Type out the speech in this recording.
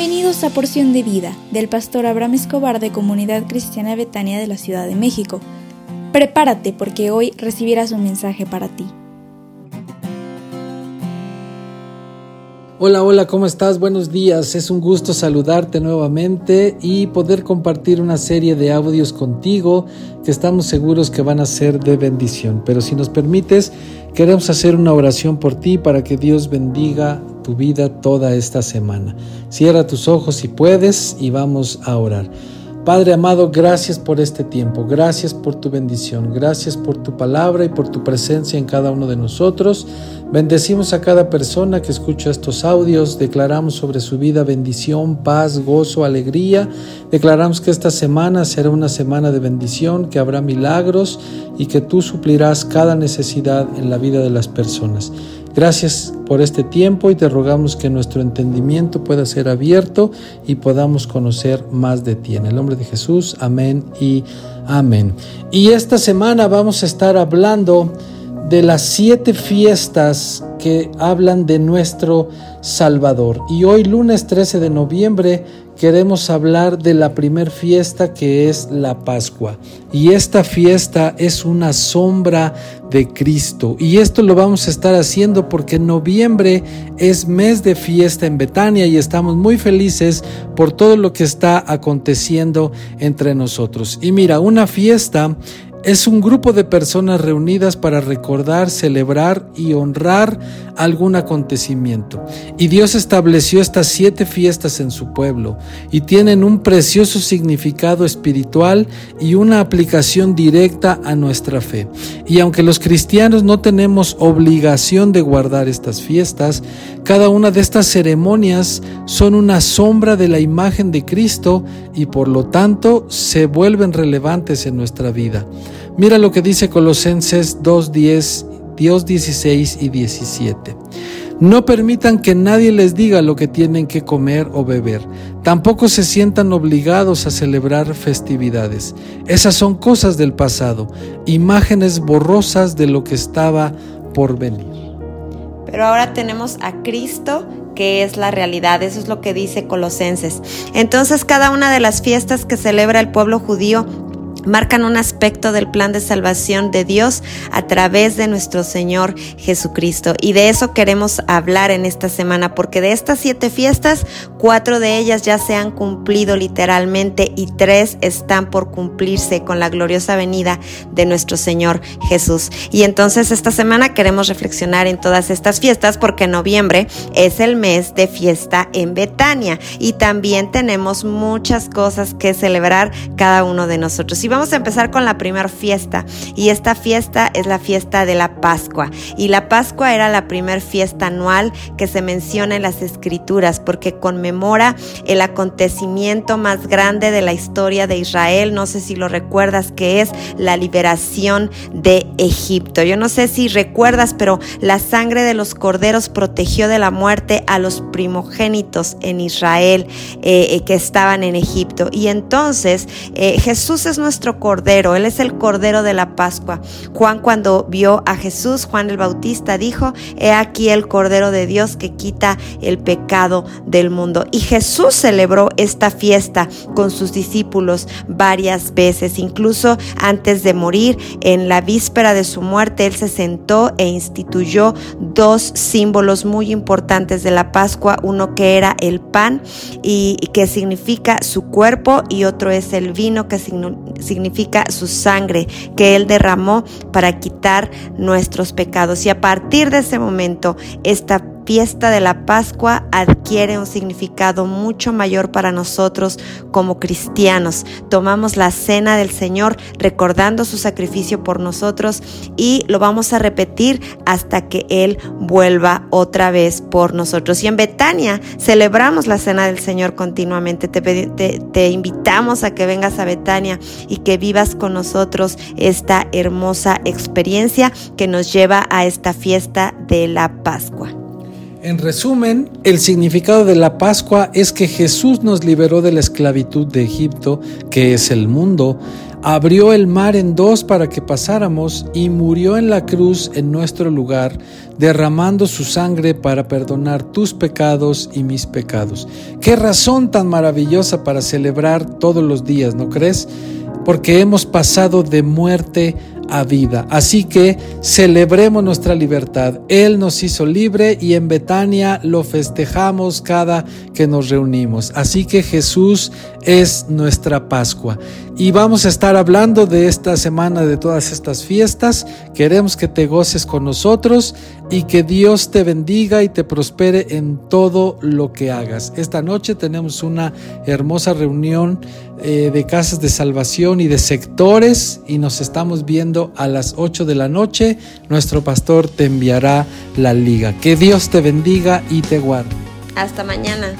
Bienvenidos a Porción de Vida del pastor Abraham Escobar de Comunidad Cristiana Betania de la Ciudad de México. Prepárate porque hoy recibirás un mensaje para ti. Hola, hola, ¿cómo estás? Buenos días. Es un gusto saludarte nuevamente y poder compartir una serie de audios contigo que estamos seguros que van a ser de bendición. Pero si nos permites, queremos hacer una oración por ti para que Dios bendiga tu vida toda esta semana. Cierra tus ojos si puedes y vamos a orar. Padre amado, gracias por este tiempo, gracias por tu bendición, gracias por tu palabra y por tu presencia en cada uno de nosotros. Bendecimos a cada persona que escucha estos audios, declaramos sobre su vida bendición, paz, gozo, alegría. Declaramos que esta semana será una semana de bendición, que habrá milagros y que tú suplirás cada necesidad en la vida de las personas. Gracias por este tiempo y te rogamos que nuestro entendimiento pueda ser abierto y podamos conocer más de ti. En el nombre de Jesús, amén y amén. Y esta semana vamos a estar hablando de las siete fiestas que hablan de nuestro Salvador. Y hoy lunes 13 de noviembre queremos hablar de la primer fiesta que es la Pascua. Y esta fiesta es una sombra de Cristo. Y esto lo vamos a estar haciendo porque noviembre es mes de fiesta en Betania y estamos muy felices por todo lo que está aconteciendo entre nosotros. Y mira, una fiesta es un grupo de personas reunidas para recordar, celebrar y honrar algún acontecimiento. Y Dios estableció estas siete fiestas en su pueblo y tienen un precioso significado espiritual y una aplicación directa a nuestra fe. Y aunque los cristianos no tenemos obligación de guardar estas fiestas, cada una de estas ceremonias son una sombra de la imagen de Cristo y por lo tanto se vuelven relevantes en nuestra vida. Mira lo que dice Colosenses 2.10, Dios 16 y 17. No permitan que nadie les diga lo que tienen que comer o beber. Tampoco se sientan obligados a celebrar festividades. Esas son cosas del pasado, imágenes borrosas de lo que estaba por venir. Pero ahora tenemos a Cristo que es la realidad. Eso es lo que dice Colosenses. Entonces cada una de las fiestas que celebra el pueblo judío marcan un aspecto del plan de salvación de Dios a través de nuestro Señor Jesucristo. Y de eso queremos hablar en esta semana, porque de estas siete fiestas, cuatro de ellas ya se han cumplido literalmente y tres están por cumplirse con la gloriosa venida de nuestro Señor Jesús. Y entonces esta semana queremos reflexionar en todas estas fiestas, porque noviembre es el mes de fiesta en Betania y también tenemos muchas cosas que celebrar cada uno de nosotros vamos a empezar con la primera fiesta y esta fiesta es la fiesta de la Pascua y la Pascua era la primera fiesta anual que se menciona en las escrituras porque conmemora el acontecimiento más grande de la historia de Israel, no sé si lo recuerdas que es la liberación de Egipto. Yo no sé si recuerdas, pero la sangre de los corderos protegió de la muerte a los primogénitos en Israel eh, eh, que estaban en Egipto y entonces eh, Jesús es nuestro cordero, Él es el cordero de la Pascua. Juan cuando vio a Jesús, Juan el Bautista dijo, he aquí el cordero de Dios que quita el pecado del mundo. Y Jesús celebró esta fiesta con sus discípulos varias veces, incluso antes de morir, en la víspera de su muerte, Él se sentó e instituyó dos símbolos muy importantes de la Pascua, uno que era el pan y que significa su cuerpo y otro es el vino que significa significa su sangre que Él derramó para quitar nuestros pecados. Y a partir de ese momento, esta fiesta de la Pascua adquiere un significado mucho mayor para nosotros como cristianos. Tomamos la cena del Señor recordando su sacrificio por nosotros y lo vamos a repetir hasta que Él vuelva otra vez por nosotros. Y en Betania celebramos la cena del Señor continuamente. Te, te invitamos a que vengas a Betania y que vivas con nosotros esta hermosa experiencia que nos lleva a esta fiesta de la Pascua. En resumen, el significado de la Pascua es que Jesús nos liberó de la esclavitud de Egipto, que es el mundo, abrió el mar en dos para que pasáramos y murió en la cruz en nuestro lugar, derramando su sangre para perdonar tus pecados y mis pecados. Qué razón tan maravillosa para celebrar todos los días, ¿no crees? Porque hemos pasado de muerte a vida. Así que celebremos nuestra libertad. Él nos hizo libre y en Betania lo festejamos cada que nos reunimos. Así que Jesús es nuestra Pascua. Y vamos a estar hablando de esta semana, de todas estas fiestas. Queremos que te goces con nosotros y que Dios te bendiga y te prospere en todo lo que hagas. Esta noche tenemos una hermosa reunión eh, de casas de salvación y de sectores y nos estamos viendo a las 8 de la noche. Nuestro pastor te enviará la liga. Que Dios te bendiga y te guarde. Hasta mañana.